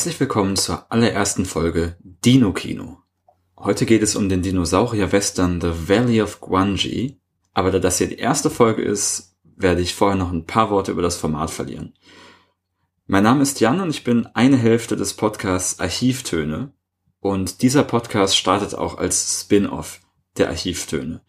Herzlich willkommen zur allerersten Folge Dino Kino. Heute geht es um den Dinosaurier-Western The Valley of Guanji, aber da das hier die erste Folge ist, werde ich vorher noch ein paar Worte über das Format verlieren. Mein Name ist Jan und ich bin eine Hälfte des Podcasts Archivtöne und dieser Podcast startet auch als Spin-off der Archivtöne.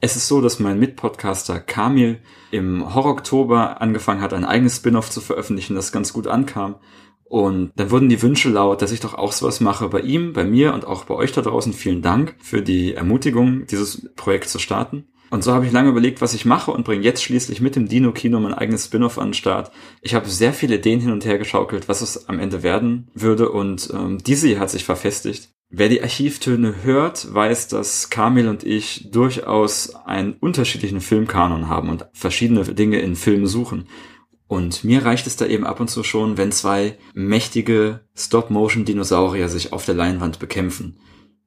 Es ist so, dass mein Mitpodcaster Kamil im Horror-Oktober angefangen hat, ein eigenes Spin-off zu veröffentlichen, das ganz gut ankam und dann wurden die Wünsche laut, dass ich doch auch sowas mache bei ihm, bei mir und auch bei euch da draußen. Vielen Dank für die Ermutigung, dieses Projekt zu starten. Und so habe ich lange überlegt, was ich mache und bringe jetzt schließlich mit dem Dino-Kino mein eigenes Spin-off an den Start. Ich habe sehr viele Ideen hin und her geschaukelt, was es am Ende werden würde und ähm, diese hier hat sich verfestigt. Wer die Archivtöne hört, weiß, dass Kamil und ich durchaus einen unterschiedlichen Filmkanon haben und verschiedene Dinge in Filmen suchen. Und mir reicht es da eben ab und zu schon, wenn zwei mächtige Stop-Motion-Dinosaurier sich auf der Leinwand bekämpfen.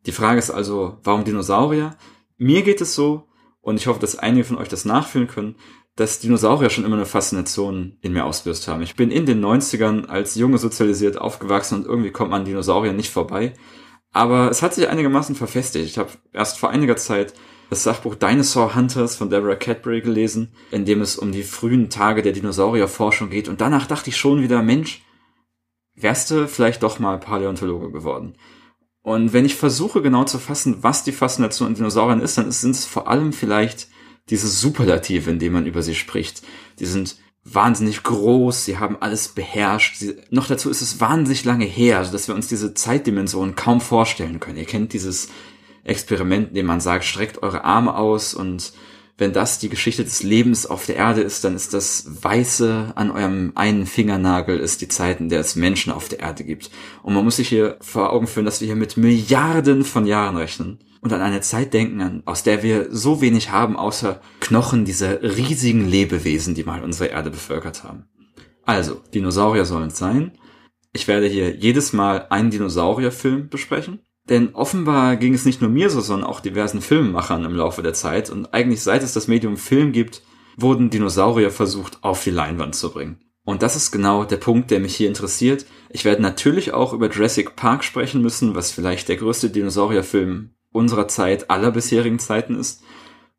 Die Frage ist also, warum Dinosaurier? Mir geht es so, und ich hoffe, dass einige von euch das nachfühlen können, dass Dinosaurier schon immer eine Faszination in mir ausgelöst haben. Ich bin in den 90ern als Junge sozialisiert aufgewachsen und irgendwie kommt man Dinosaurier nicht vorbei. Aber es hat sich einigermaßen verfestigt. Ich habe erst vor einiger Zeit das Sachbuch Dinosaur Hunters von Deborah Cadbury gelesen, in dem es um die frühen Tage der Dinosaurierforschung geht. Und danach dachte ich schon wieder, Mensch, wärst du vielleicht doch mal Paläontologe geworden. Und wenn ich versuche genau zu fassen, was die Faszination an Dinosauriern ist, dann sind es vor allem vielleicht diese Superlative, in denen man über sie spricht. Die sind wahnsinnig groß, sie haben alles beherrscht. Sie, noch dazu ist es wahnsinnig lange her, also dass wir uns diese Zeitdimension kaum vorstellen können. Ihr kennt dieses Experiment, in dem man sagt, streckt eure Arme aus und wenn das die Geschichte des Lebens auf der Erde ist, dann ist das Weiße an eurem einen Fingernagel ist die Zeit, in der es Menschen auf der Erde gibt. Und man muss sich hier vor Augen führen, dass wir hier mit Milliarden von Jahren rechnen und an eine Zeit denken, aus der wir so wenig haben, außer Knochen dieser riesigen Lebewesen, die mal unsere Erde bevölkert haben. Also, Dinosaurier sollen es sein. Ich werde hier jedes Mal einen Dinosaurierfilm besprechen. Denn offenbar ging es nicht nur mir so, sondern auch diversen Filmemachern im Laufe der Zeit. Und eigentlich seit es das Medium Film gibt, wurden Dinosaurier versucht auf die Leinwand zu bringen. Und das ist genau der Punkt, der mich hier interessiert. Ich werde natürlich auch über Jurassic Park sprechen müssen, was vielleicht der größte Dinosaurierfilm unserer Zeit, aller bisherigen Zeiten ist.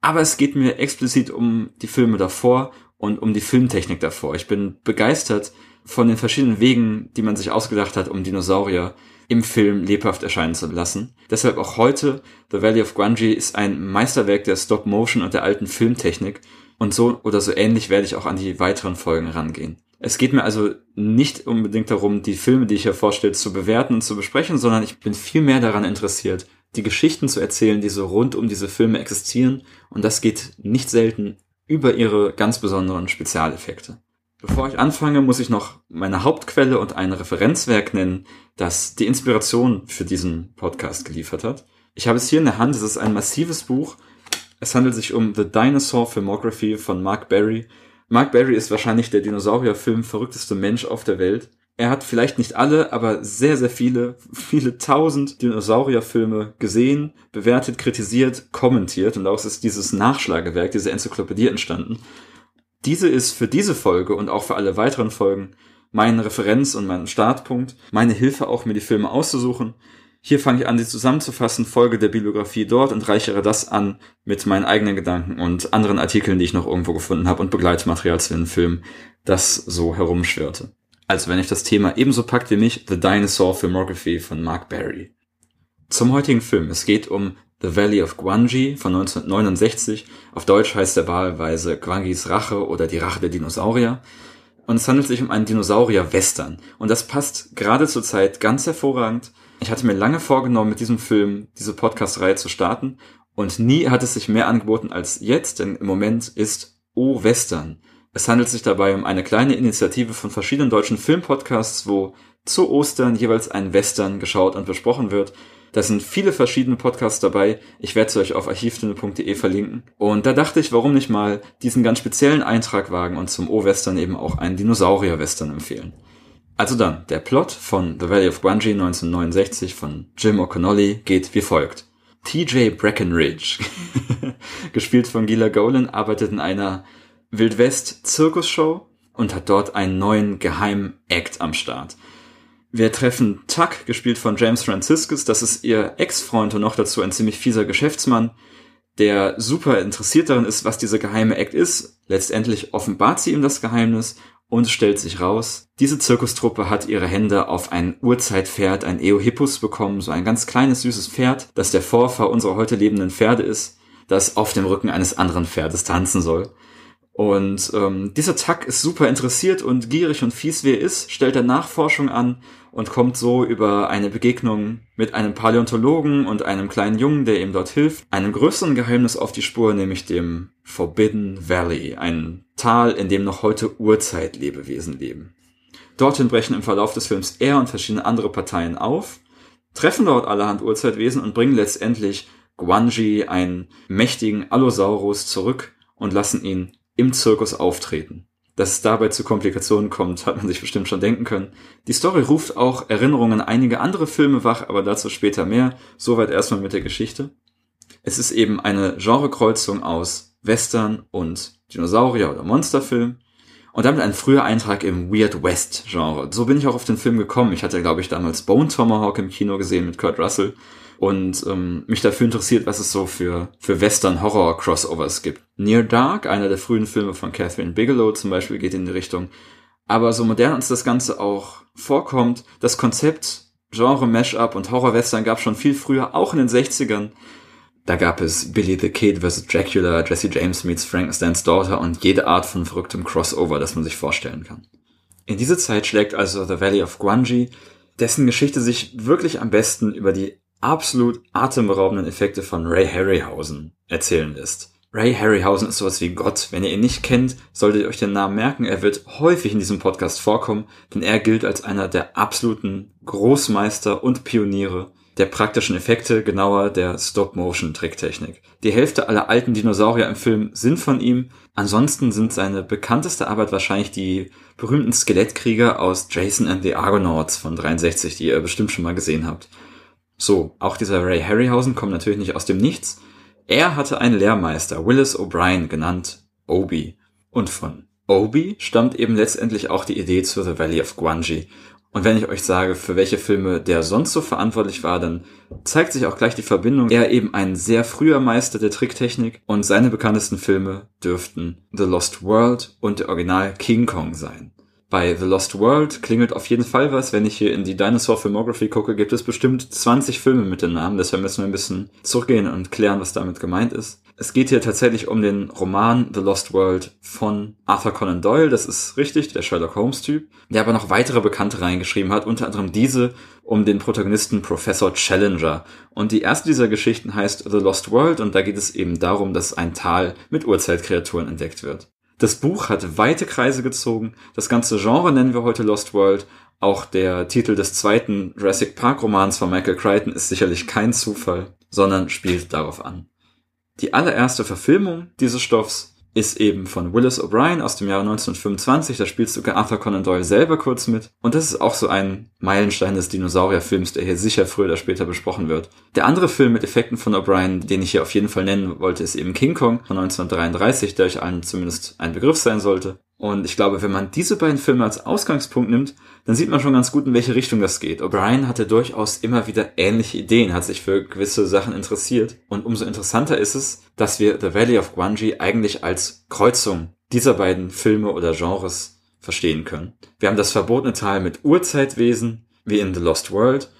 Aber es geht mir explizit um die Filme davor und um die Filmtechnik davor. Ich bin begeistert von den verschiedenen Wegen, die man sich ausgedacht hat, um Dinosaurier im Film lebhaft erscheinen zu lassen. Deshalb auch heute, The Valley of Grungy ist ein Meisterwerk der Stop-Motion und der alten Filmtechnik und so oder so ähnlich werde ich auch an die weiteren Folgen rangehen. Es geht mir also nicht unbedingt darum, die Filme, die ich hier vorstelle, zu bewerten und zu besprechen, sondern ich bin viel mehr daran interessiert, die Geschichten zu erzählen, die so rund um diese Filme existieren und das geht nicht selten über ihre ganz besonderen Spezialeffekte. Bevor ich anfange, muss ich noch meine Hauptquelle und ein Referenzwerk nennen, das die Inspiration für diesen Podcast geliefert hat. Ich habe es hier in der Hand, es ist ein massives Buch. Es handelt sich um The Dinosaur Filmography von Mark Berry. Mark Berry ist wahrscheinlich der Dinosaurierfilm verrückteste Mensch auf der Welt. Er hat vielleicht nicht alle, aber sehr, sehr viele, viele tausend Dinosaurierfilme gesehen, bewertet, kritisiert, kommentiert und daraus ist dieses Nachschlagewerk, diese Enzyklopädie entstanden. Diese ist für diese Folge und auch für alle weiteren Folgen mein Referenz und mein Startpunkt, meine Hilfe auch, mir die Filme auszusuchen. Hier fange ich an, sie zusammenzufassen, folge der Bibliografie dort und reichere das an mit meinen eigenen Gedanken und anderen Artikeln, die ich noch irgendwo gefunden habe und Begleitmaterial zu den Filmen, das so herumschwirrte. Also wenn euch das Thema ebenso packt wie mich, The Dinosaur Filmography von Mark Barry. Zum heutigen Film. Es geht um The Valley of Guanji von 1969. Auf Deutsch heißt er wahlweise Guangis Rache oder die Rache der Dinosaurier. Und es handelt sich um einen Dinosaurier-Western. Und das passt gerade zur Zeit ganz hervorragend. Ich hatte mir lange vorgenommen, mit diesem Film diese Podcast-Reihe zu starten. Und nie hat es sich mehr angeboten als jetzt, denn im Moment ist O Western. Es handelt sich dabei um eine kleine Initiative von verschiedenen deutschen Filmpodcasts, wo zu Ostern jeweils ein Western geschaut und besprochen wird. Da sind viele verschiedene Podcasts dabei. Ich werde sie euch auf archivstunde.de verlinken. Und da dachte ich, warum nicht mal diesen ganz speziellen Eintrag wagen und zum O-Western eben auch einen Dinosaurier-Western empfehlen. Also dann, der Plot von The Valley of Grungy 1969 von Jim O'Connolly geht wie folgt. TJ Breckenridge, gespielt von Gila Golan, arbeitet in einer Wildwest-Zirkusshow und hat dort einen neuen geheimen Act am Start. Wir treffen Tuck, gespielt von James Franciscus. Das ist ihr Ex-Freund und noch dazu ein ziemlich fieser Geschäftsmann, der super interessiert darin ist, was dieser geheime Act ist. Letztendlich offenbart sie ihm das Geheimnis und stellt sich raus, diese Zirkustruppe hat ihre Hände auf ein Urzeitpferd, ein Eohippus bekommen, so ein ganz kleines, süßes Pferd, das der Vorfahr unserer heute lebenden Pferde ist, das auf dem Rücken eines anderen Pferdes tanzen soll. Und ähm, dieser Tuck ist super interessiert und gierig und fies wie er ist, stellt er Nachforschung an und kommt so über eine Begegnung mit einem Paläontologen und einem kleinen Jungen, der ihm dort hilft, einem größeren Geheimnis auf die Spur, nämlich dem Forbidden Valley, ein Tal, in dem noch heute Urzeitlebewesen leben. Dorthin brechen im Verlauf des Films er und verschiedene andere Parteien auf, treffen dort allerhand Urzeitwesen und bringen letztendlich Guanji, einen mächtigen Allosaurus, zurück und lassen ihn im Zirkus auftreten. Dass es dabei zu Komplikationen kommt, hat man sich bestimmt schon denken können. Die Story ruft auch Erinnerungen an einige andere Filme wach, aber dazu später mehr. Soweit erstmal mit der Geschichte. Es ist eben eine Genrekreuzung aus Western und Dinosaurier- oder Monsterfilm. Und damit ein früher Eintrag im Weird West Genre. So bin ich auch auf den Film gekommen. Ich hatte, glaube ich, damals Bone Tomahawk im Kino gesehen mit Kurt Russell und ähm, mich dafür interessiert, was es so für, für Western-Horror-Crossovers gibt. Near Dark, einer der frühen Filme von Catherine Bigelow zum Beispiel, geht in die Richtung. Aber so modern uns das Ganze auch vorkommt, das Konzept Genre Mashup und Horror-Western gab schon viel früher, auch in den 60ern. Da gab es Billy the Kid vs. Dracula, Jesse James meets Frankensteins Daughter und jede Art von verrücktem Crossover, das man sich vorstellen kann. In diese Zeit schlägt also The Valley of Guanji, dessen Geschichte sich wirklich am besten über die absolut atemberaubenden Effekte von Ray Harryhausen erzählen lässt. Ray Harryhausen ist sowas wie Gott. Wenn ihr ihn nicht kennt, solltet ihr euch den Namen merken. Er wird häufig in diesem Podcast vorkommen, denn er gilt als einer der absoluten Großmeister und Pioniere der praktischen Effekte, genauer der Stop-Motion-Tricktechnik. Die Hälfte aller alten Dinosaurier im Film sind von ihm. Ansonsten sind seine bekannteste Arbeit wahrscheinlich die berühmten Skelettkrieger aus Jason and the Argonauts von 63, die ihr bestimmt schon mal gesehen habt. So, auch dieser Ray Harryhausen kommt natürlich nicht aus dem Nichts. Er hatte einen Lehrmeister, Willis O'Brien, genannt Obi. Und von Obi stammt eben letztendlich auch die Idee zu The Valley of Guanji. Und wenn ich euch sage, für welche Filme der sonst so verantwortlich war, dann zeigt sich auch gleich die Verbindung. Er eben ein sehr früher Meister der Tricktechnik und seine bekanntesten Filme dürften The Lost World und der Original King Kong sein. Bei The Lost World klingelt auf jeden Fall was. Wenn ich hier in die Dinosaur Filmography gucke, gibt es bestimmt 20 Filme mit dem Namen. Deshalb müssen wir ein bisschen zurückgehen und klären, was damit gemeint ist. Es geht hier tatsächlich um den Roman The Lost World von Arthur Conan Doyle. Das ist richtig, der Sherlock Holmes Typ. Der aber noch weitere Bekannte reingeschrieben hat. Unter anderem diese um den Protagonisten Professor Challenger. Und die erste dieser Geschichten heißt The Lost World und da geht es eben darum, dass ein Tal mit Urzeitkreaturen entdeckt wird. Das Buch hat weite Kreise gezogen. Das ganze Genre nennen wir heute Lost World. Auch der Titel des zweiten Jurassic Park Romans von Michael Crichton ist sicherlich kein Zufall, sondern spielt darauf an. Die allererste Verfilmung dieses Stoffs ist eben von Willis O'Brien aus dem Jahre 1925. Da spielt sogar Arthur Conan Doyle selber kurz mit. Und das ist auch so ein Meilenstein des Dinosaurierfilms, der hier sicher früher oder später besprochen wird. Der andere Film mit Effekten von O'Brien, den ich hier auf jeden Fall nennen wollte, ist eben King Kong von 1933, der euch allen zumindest ein Begriff sein sollte. Und ich glaube, wenn man diese beiden Filme als Ausgangspunkt nimmt, dann sieht man schon ganz gut, in welche Richtung das geht. O'Brien hatte durchaus immer wieder ähnliche Ideen, hat sich für gewisse Sachen interessiert. Und umso interessanter ist es, dass wir The Valley of Guanji eigentlich als Kreuzung dieser beiden Filme oder Genres verstehen können. Wir haben das verbotene Tal mit Urzeitwesen, wie in The Lost World,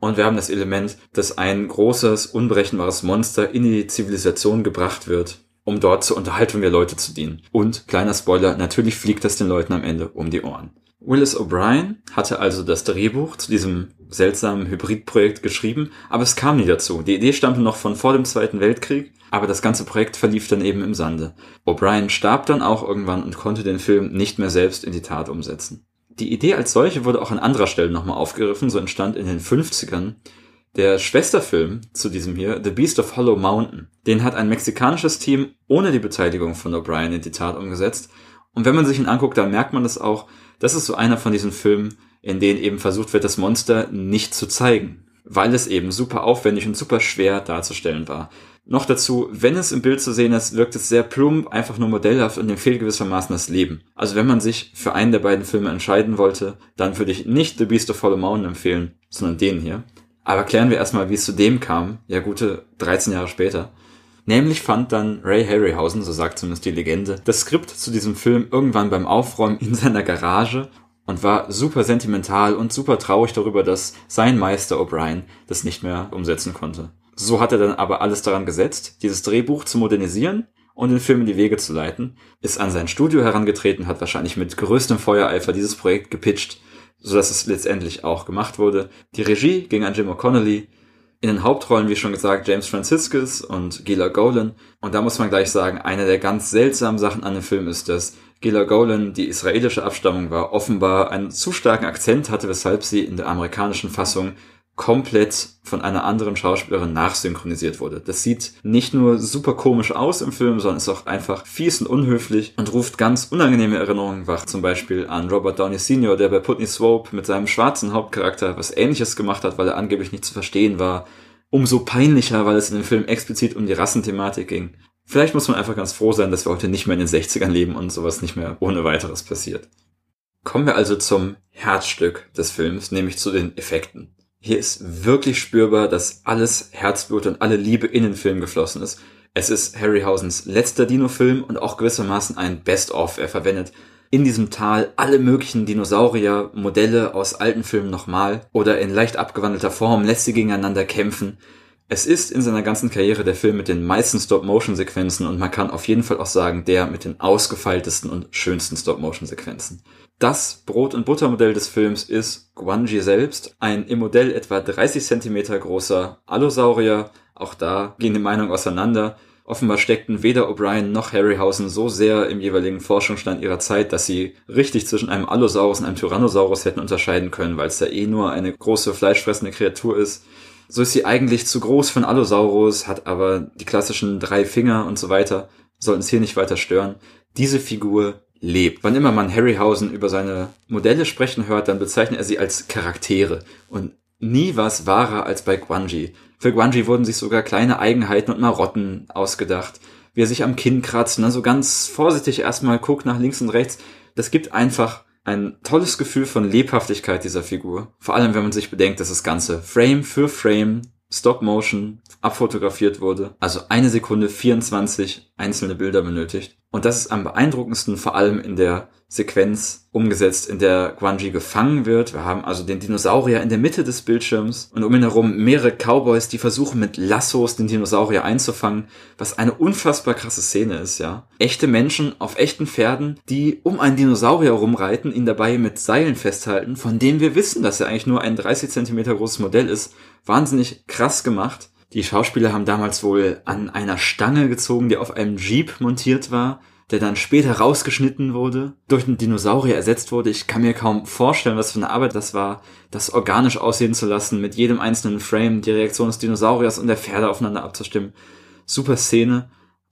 und wir haben das Element, dass ein großes, unberechenbares Monster in die Zivilisation gebracht wird, um dort zur Unterhaltung der Leute zu dienen. Und, kleiner Spoiler, natürlich fliegt das den Leuten am Ende um die Ohren. Willis O'Brien hatte also das Drehbuch zu diesem seltsamen Hybridprojekt geschrieben, aber es kam nie dazu. Die Idee stammte noch von vor dem Zweiten Weltkrieg, aber das ganze Projekt verlief dann eben im Sande. O'Brien starb dann auch irgendwann und konnte den Film nicht mehr selbst in die Tat umsetzen. Die Idee als solche wurde auch an anderer Stelle nochmal aufgegriffen, so entstand in den 50ern der Schwesterfilm zu diesem hier, The Beast of Hollow Mountain, den hat ein mexikanisches Team ohne die Beteiligung von O'Brien in die Tat umgesetzt. Und wenn man sich ihn anguckt, dann merkt man das auch. Das ist so einer von diesen Filmen, in denen eben versucht wird, das Monster nicht zu zeigen, weil es eben super aufwendig und super schwer darzustellen war. Noch dazu, wenn es im Bild zu sehen ist, wirkt es sehr plump, einfach nur modellhaft und dem gewissermaßen das Leben. Also wenn man sich für einen der beiden Filme entscheiden wollte, dann würde ich nicht The Beast of Hollow Mountain empfehlen, sondern den hier. Aber klären wir erstmal, wie es zu dem kam, ja gute 13 Jahre später. Nämlich fand dann Ray Harryhausen, so sagt zumindest die Legende, das Skript zu diesem Film irgendwann beim Aufräumen in seiner Garage und war super sentimental und super traurig darüber, dass sein Meister O'Brien das nicht mehr umsetzen konnte. So hat er dann aber alles daran gesetzt, dieses Drehbuch zu modernisieren und den Film in die Wege zu leiten, ist an sein Studio herangetreten, hat wahrscheinlich mit größtem Feuereifer dieses Projekt gepitcht, sodass es letztendlich auch gemacht wurde. Die Regie ging an Jim O'Connolly, in den Hauptrollen, wie schon gesagt, James Franciscus und Gila Golan. Und da muss man gleich sagen, eine der ganz seltsamen Sachen an dem Film ist, dass Gila Golan, die israelische Abstammung war, offenbar einen zu starken Akzent hatte, weshalb sie in der amerikanischen Fassung komplett von einer anderen Schauspielerin nachsynchronisiert wurde. Das sieht nicht nur super komisch aus im Film, sondern ist auch einfach fies und unhöflich und ruft ganz unangenehme Erinnerungen wach. Zum Beispiel an Robert Downey Sr., der bei Putney Swope mit seinem schwarzen Hauptcharakter was ähnliches gemacht hat, weil er angeblich nicht zu verstehen war. Umso peinlicher, weil es in dem Film explizit um die Rassenthematik ging. Vielleicht muss man einfach ganz froh sein, dass wir heute nicht mehr in den 60ern leben und sowas nicht mehr ohne weiteres passiert. Kommen wir also zum Herzstück des Films, nämlich zu den Effekten. Hier ist wirklich spürbar, dass alles Herzblut und alle Liebe in den Film geflossen ist. Es ist Harryhausens letzter Dino-Film und auch gewissermaßen ein Best-of. Er verwendet in diesem Tal alle möglichen Dinosaurier-Modelle aus alten Filmen nochmal oder in leicht abgewandelter Form lässt sie gegeneinander kämpfen. Es ist in seiner ganzen Karriere der Film mit den meisten Stop-Motion-Sequenzen und man kann auf jeden Fall auch sagen, der mit den ausgefeiltesten und schönsten Stop-Motion-Sequenzen. Das Brot- und Buttermodell des Films ist Guanji selbst, ein im Modell etwa 30 Zentimeter großer Allosaurier. Auch da gehen die Meinungen auseinander. Offenbar steckten weder O'Brien noch Harryhausen so sehr im jeweiligen Forschungsstand ihrer Zeit, dass sie richtig zwischen einem Allosaurus und einem Tyrannosaurus hätten unterscheiden können, weil es ja eh nur eine große fleischfressende Kreatur ist. So ist sie eigentlich zu groß für einen Allosaurus, hat aber die klassischen drei Finger und so weiter, sollten es hier nicht weiter stören. Diese Figur lebt. Wann immer man Harryhausen über seine Modelle sprechen hört, dann bezeichnet er sie als Charaktere und nie was wahrer als bei Guanji. Für Guanji wurden sich sogar kleine Eigenheiten und Marotten ausgedacht. Wie er sich am Kinn kratzt und dann so ganz vorsichtig erstmal guckt nach links und rechts. Das gibt einfach ein tolles Gefühl von Lebhaftigkeit dieser Figur. Vor allem, wenn man sich bedenkt, dass das Ganze Frame für Frame Stop Motion abfotografiert wurde. Also eine Sekunde 24 einzelne Bilder benötigt. Und das ist am beeindruckendsten vor allem in der Sequenz umgesetzt, in der Guanji gefangen wird. Wir haben also den Dinosaurier in der Mitte des Bildschirms und um ihn herum mehrere Cowboys, die versuchen mit Lassos den Dinosaurier einzufangen, was eine unfassbar krasse Szene ist, ja. Echte Menschen auf echten Pferden, die um einen Dinosaurier rumreiten, ihn dabei mit Seilen festhalten, von dem wir wissen, dass er eigentlich nur ein 30 Zentimeter großes Modell ist. Wahnsinnig krass gemacht. Die Schauspieler haben damals wohl an einer Stange gezogen, die auf einem Jeep montiert war, der dann später rausgeschnitten wurde, durch einen Dinosaurier ersetzt wurde. Ich kann mir kaum vorstellen, was für eine Arbeit das war, das organisch aussehen zu lassen, mit jedem einzelnen Frame die Reaktion des Dinosauriers und der Pferde aufeinander abzustimmen. Super Szene.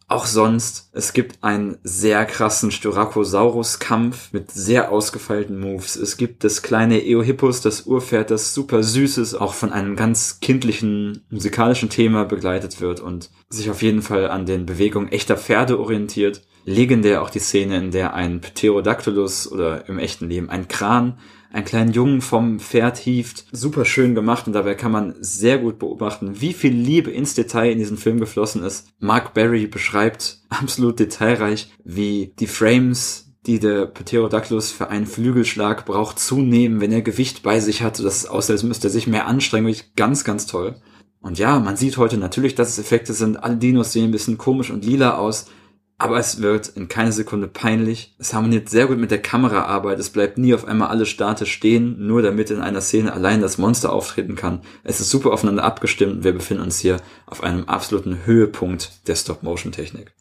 Auch sonst, es gibt einen sehr krassen Styracosaurus-Kampf mit sehr ausgefeilten Moves. Es gibt das kleine Eohippus, das Urpferd, das super süß ist, auch von einem ganz kindlichen musikalischen Thema begleitet wird und sich auf jeden Fall an den Bewegungen echter Pferde orientiert. Legendär auch die Szene, in der ein Pterodactylus oder im echten Leben ein Kran einen kleinen Jungen vom Pferd hieft. Super schön gemacht und dabei kann man sehr gut beobachten, wie viel Liebe ins Detail in diesen Film geflossen ist. Mark Berry beschreibt absolut detailreich, wie die Frames die der Pterodactylus für einen Flügelschlag braucht, zunehmen, wenn er Gewicht bei sich hat, sodass es aussieht, als müsste er sich mehr anstrengen. Wirklich ganz, ganz toll. Und ja, man sieht heute natürlich, dass es Effekte sind. Alle Dinos sehen ein bisschen komisch und lila aus aber es wird in keine Sekunde peinlich. Es harmoniert sehr gut mit der Kameraarbeit. Es bleibt nie auf einmal alles statisch stehen, nur damit in einer Szene allein das Monster auftreten kann. Es ist super aufeinander abgestimmt wir befinden uns hier auf einem absoluten Höhepunkt der Stop-Motion-Technik.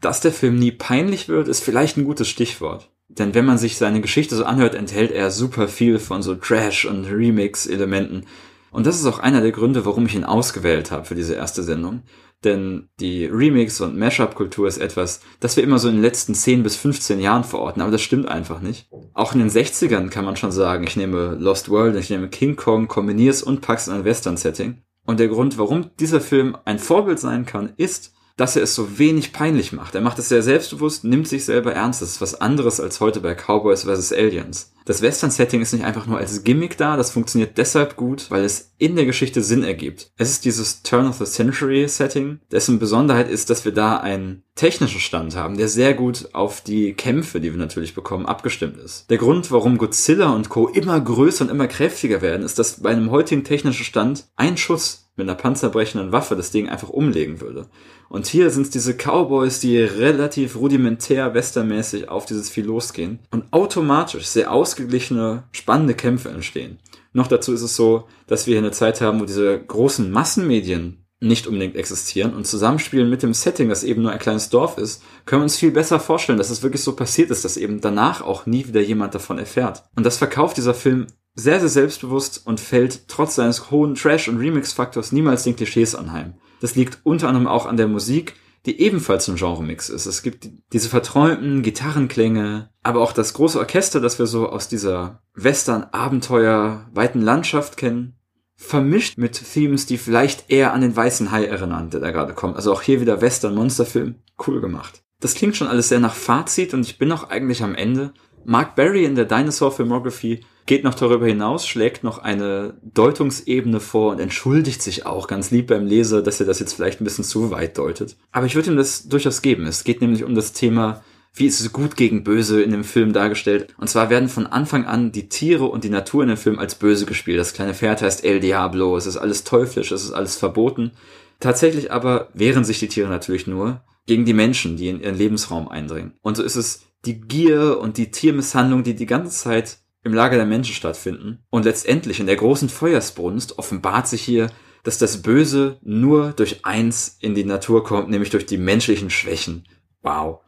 Dass der Film nie peinlich wird, ist vielleicht ein gutes Stichwort. Denn wenn man sich seine Geschichte so anhört, enthält er super viel von so Trash- und Remix-Elementen. Und das ist auch einer der Gründe, warum ich ihn ausgewählt habe für diese erste Sendung. Denn die Remix- und Mashup-Kultur ist etwas, das wir immer so in den letzten 10 bis 15 Jahren verorten, aber das stimmt einfach nicht. Auch in den 60ern kann man schon sagen, ich nehme Lost World, ich nehme King Kong, kombiniere es und pack's in ein Western-Setting. Und der Grund, warum dieser Film ein Vorbild sein kann, ist, dass er es so wenig peinlich macht. Er macht es sehr selbstbewusst, nimmt sich selber ernst. Das ist was anderes als heute bei Cowboys vs. Aliens. Das Western-Setting ist nicht einfach nur als Gimmick da, das funktioniert deshalb gut, weil es in der Geschichte Sinn ergibt. Es ist dieses Turn of the Century Setting, dessen Besonderheit ist, dass wir da einen technischen Stand haben, der sehr gut auf die Kämpfe, die wir natürlich bekommen, abgestimmt ist. Der Grund, warum Godzilla und Co. immer größer und immer kräftiger werden, ist, dass bei einem heutigen technischen Stand ein Schuss mit einer panzerbrechenden Waffe das Ding einfach umlegen würde. Und hier sind es diese Cowboys, die relativ rudimentär westernmäßig auf dieses Vieh losgehen und automatisch sehr ausgeglichene, spannende Kämpfe entstehen. Noch dazu ist es so, dass wir hier eine Zeit haben, wo diese großen Massenmedien nicht unbedingt existieren und zusammenspielen mit dem Setting, das eben nur ein kleines Dorf ist, können wir uns viel besser vorstellen, dass es wirklich so passiert ist, dass eben danach auch nie wieder jemand davon erfährt. Und das verkauft dieser Film sehr, sehr selbstbewusst und fällt trotz seines hohen Trash- und Remix-Faktors niemals den Klischees anheim. Das liegt unter anderem auch an der Musik, die ebenfalls ein Genre-Mix ist. Es gibt diese verträumten Gitarrenklänge, aber auch das große Orchester, das wir so aus dieser Western-Abenteuer weiten Landschaft kennen, vermischt mit Themes, die vielleicht eher an den Weißen Hai erinnern, der da gerade kommt. Also auch hier wieder Western-Monsterfilm, cool gemacht. Das klingt schon alles sehr nach Fazit und ich bin noch eigentlich am Ende. Mark Barry in der Dinosaur Filmography geht noch darüber hinaus, schlägt noch eine Deutungsebene vor und entschuldigt sich auch ganz lieb beim Leser, dass er das jetzt vielleicht ein bisschen zu weit deutet. Aber ich würde ihm das durchaus geben. Es geht nämlich um das Thema, wie ist es gut gegen böse in dem Film dargestellt. Und zwar werden von Anfang an die Tiere und die Natur in dem Film als böse gespielt. Das kleine Pferd heißt El Diablo, es ist alles teuflisch, es ist alles verboten. Tatsächlich aber wehren sich die Tiere natürlich nur gegen die Menschen, die in ihren Lebensraum eindringen. Und so ist es die Gier und die Tiermisshandlung, die die ganze Zeit im Lager der Menschen stattfinden. Und letztendlich in der großen Feuersbrunst offenbart sich hier, dass das Böse nur durch eins in die Natur kommt, nämlich durch die menschlichen Schwächen. Wow.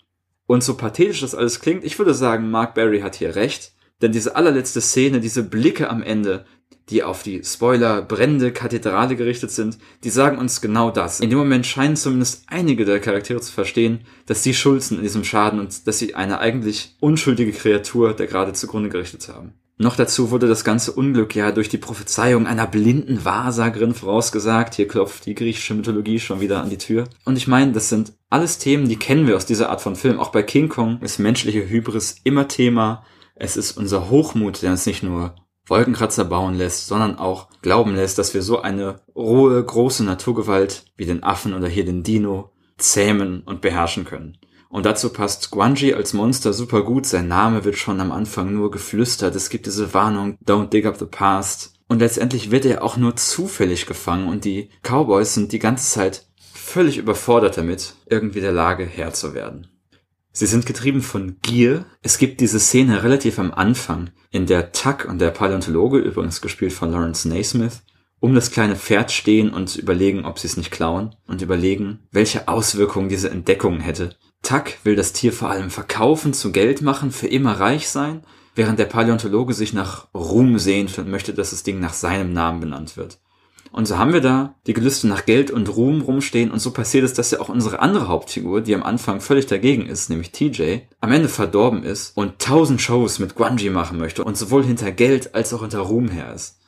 Und so pathetisch das alles klingt, ich würde sagen, Mark Barry hat hier recht, denn diese allerletzte Szene, diese Blicke am Ende, die auf die Spoiler brennende Kathedrale gerichtet sind, die sagen uns genau das. In dem Moment scheinen zumindest einige der Charaktere zu verstehen, dass sie schuld sind in diesem Schaden und dass sie eine eigentlich unschuldige Kreatur der gerade zugrunde gerichtet haben. Noch dazu wurde das ganze Unglück ja durch die Prophezeiung einer blinden Wahrsagerin vorausgesagt. Hier klopft die griechische Mythologie schon wieder an die Tür. Und ich meine, das sind alles Themen, die kennen wir aus dieser Art von Film. Auch bei King Kong ist menschliche Hybris immer Thema. Es ist unser Hochmut, der uns nicht nur Wolkenkratzer bauen lässt, sondern auch glauben lässt, dass wir so eine rohe, große Naturgewalt wie den Affen oder hier den Dino zähmen und beherrschen können. Und dazu passt Guanji als Monster super gut. Sein Name wird schon am Anfang nur geflüstert. Es gibt diese Warnung, don't dig up the past. Und letztendlich wird er auch nur zufällig gefangen und die Cowboys sind die ganze Zeit völlig überfordert damit, irgendwie der Lage Herr zu werden. Sie sind getrieben von Gier. Es gibt diese Szene relativ am Anfang, in der Tuck und der Paläontologe, übrigens gespielt von Lawrence Naismith, um das kleine Pferd stehen und überlegen, ob sie es nicht klauen und überlegen, welche Auswirkungen diese Entdeckung hätte. Tuck will das Tier vor allem verkaufen, zu Geld machen, für immer reich sein, während der Paläontologe sich nach Ruhm sehnt und möchte, dass das Ding nach seinem Namen benannt wird. Und so haben wir da die Gelüste nach Geld und Ruhm rumstehen und so passiert es, dass ja auch unsere andere Hauptfigur, die am Anfang völlig dagegen ist, nämlich TJ, am Ende verdorben ist und tausend Shows mit Guanji machen möchte und sowohl hinter Geld als auch hinter Ruhm her ist.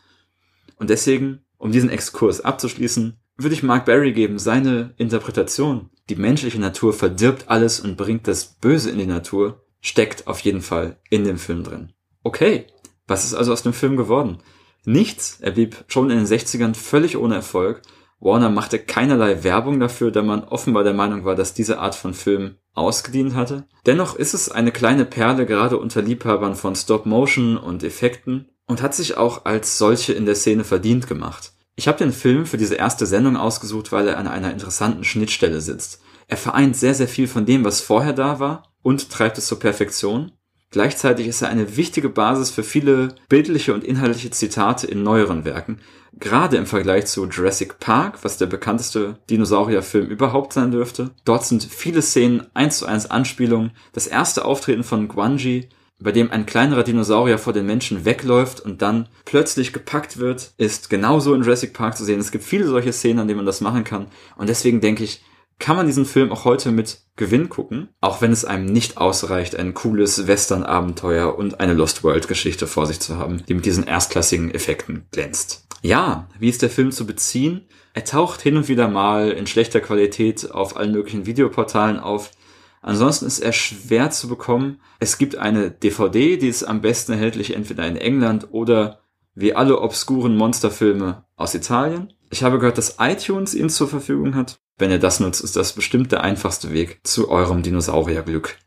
Und deswegen, um diesen Exkurs abzuschließen, würde ich Mark Barry geben, seine Interpretation, die menschliche Natur verdirbt alles und bringt das Böse in die Natur, steckt auf jeden Fall in dem Film drin. Okay, was ist also aus dem Film geworden? Nichts. Er blieb schon in den 60ern völlig ohne Erfolg. Warner machte keinerlei Werbung dafür, da man offenbar der Meinung war, dass diese Art von Film ausgedient hatte. Dennoch ist es eine kleine Perle gerade unter Liebhabern von Stop Motion und Effekten und hat sich auch als solche in der Szene verdient gemacht. Ich habe den Film für diese erste Sendung ausgesucht, weil er an einer interessanten Schnittstelle sitzt. Er vereint sehr, sehr viel von dem, was vorher da war und treibt es zur Perfektion. Gleichzeitig ist er eine wichtige Basis für viele bildliche und inhaltliche Zitate in neueren Werken, gerade im Vergleich zu Jurassic Park, was der bekannteste Dinosaurierfilm überhaupt sein dürfte. Dort sind viele Szenen eins zu eins Anspielungen. Das erste Auftreten von Guanji, bei dem ein kleinerer Dinosaurier vor den Menschen wegläuft und dann plötzlich gepackt wird, ist genauso in Jurassic Park zu sehen. Es gibt viele solche Szenen, an denen man das machen kann. Und deswegen denke ich, kann man diesen Film auch heute mit Gewinn gucken, auch wenn es einem nicht ausreicht, ein cooles Western-Abenteuer und eine Lost World-Geschichte vor sich zu haben, die mit diesen erstklassigen Effekten glänzt. Ja, wie ist der Film zu beziehen? Er taucht hin und wieder mal in schlechter Qualität auf allen möglichen Videoportalen auf. Ansonsten ist er schwer zu bekommen. Es gibt eine DVD, die ist am besten erhältlich entweder in England oder wie alle obskuren Monsterfilme aus Italien. Ich habe gehört, dass iTunes ihn zur Verfügung hat. Wenn ihr das nutzt, ist das bestimmt der einfachste Weg zu eurem Dinosaurierglück.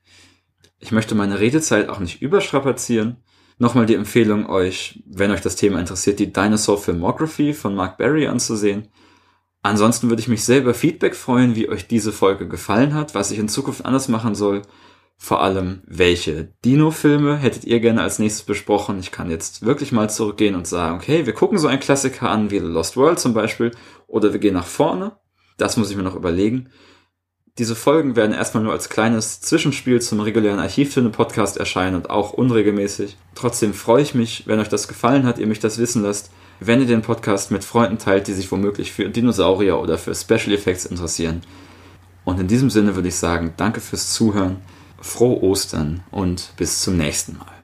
Ich möchte meine Redezeit auch nicht überstrapazieren. Nochmal die Empfehlung euch, wenn euch das Thema interessiert, die Dinosaur Filmography von Mark Berry anzusehen. Ansonsten würde ich mich selber Feedback freuen, wie euch diese Folge gefallen hat, was ich in Zukunft anders machen soll. Vor allem, welche Dino-Filme hättet ihr gerne als nächstes besprochen? Ich kann jetzt wirklich mal zurückgehen und sagen, okay, wir gucken so einen Klassiker an, wie The Lost World zum Beispiel, oder wir gehen nach vorne. Das muss ich mir noch überlegen. Diese Folgen werden erstmal nur als kleines Zwischenspiel zum regulären Archivfilme-Podcast erscheinen und auch unregelmäßig. Trotzdem freue ich mich, wenn euch das gefallen hat, ihr mich das wissen lasst, wenn ihr den Podcast mit Freunden teilt, die sich womöglich für Dinosaurier oder für Special Effects interessieren. Und in diesem Sinne würde ich sagen, danke fürs Zuhören, frohe Ostern und bis zum nächsten Mal.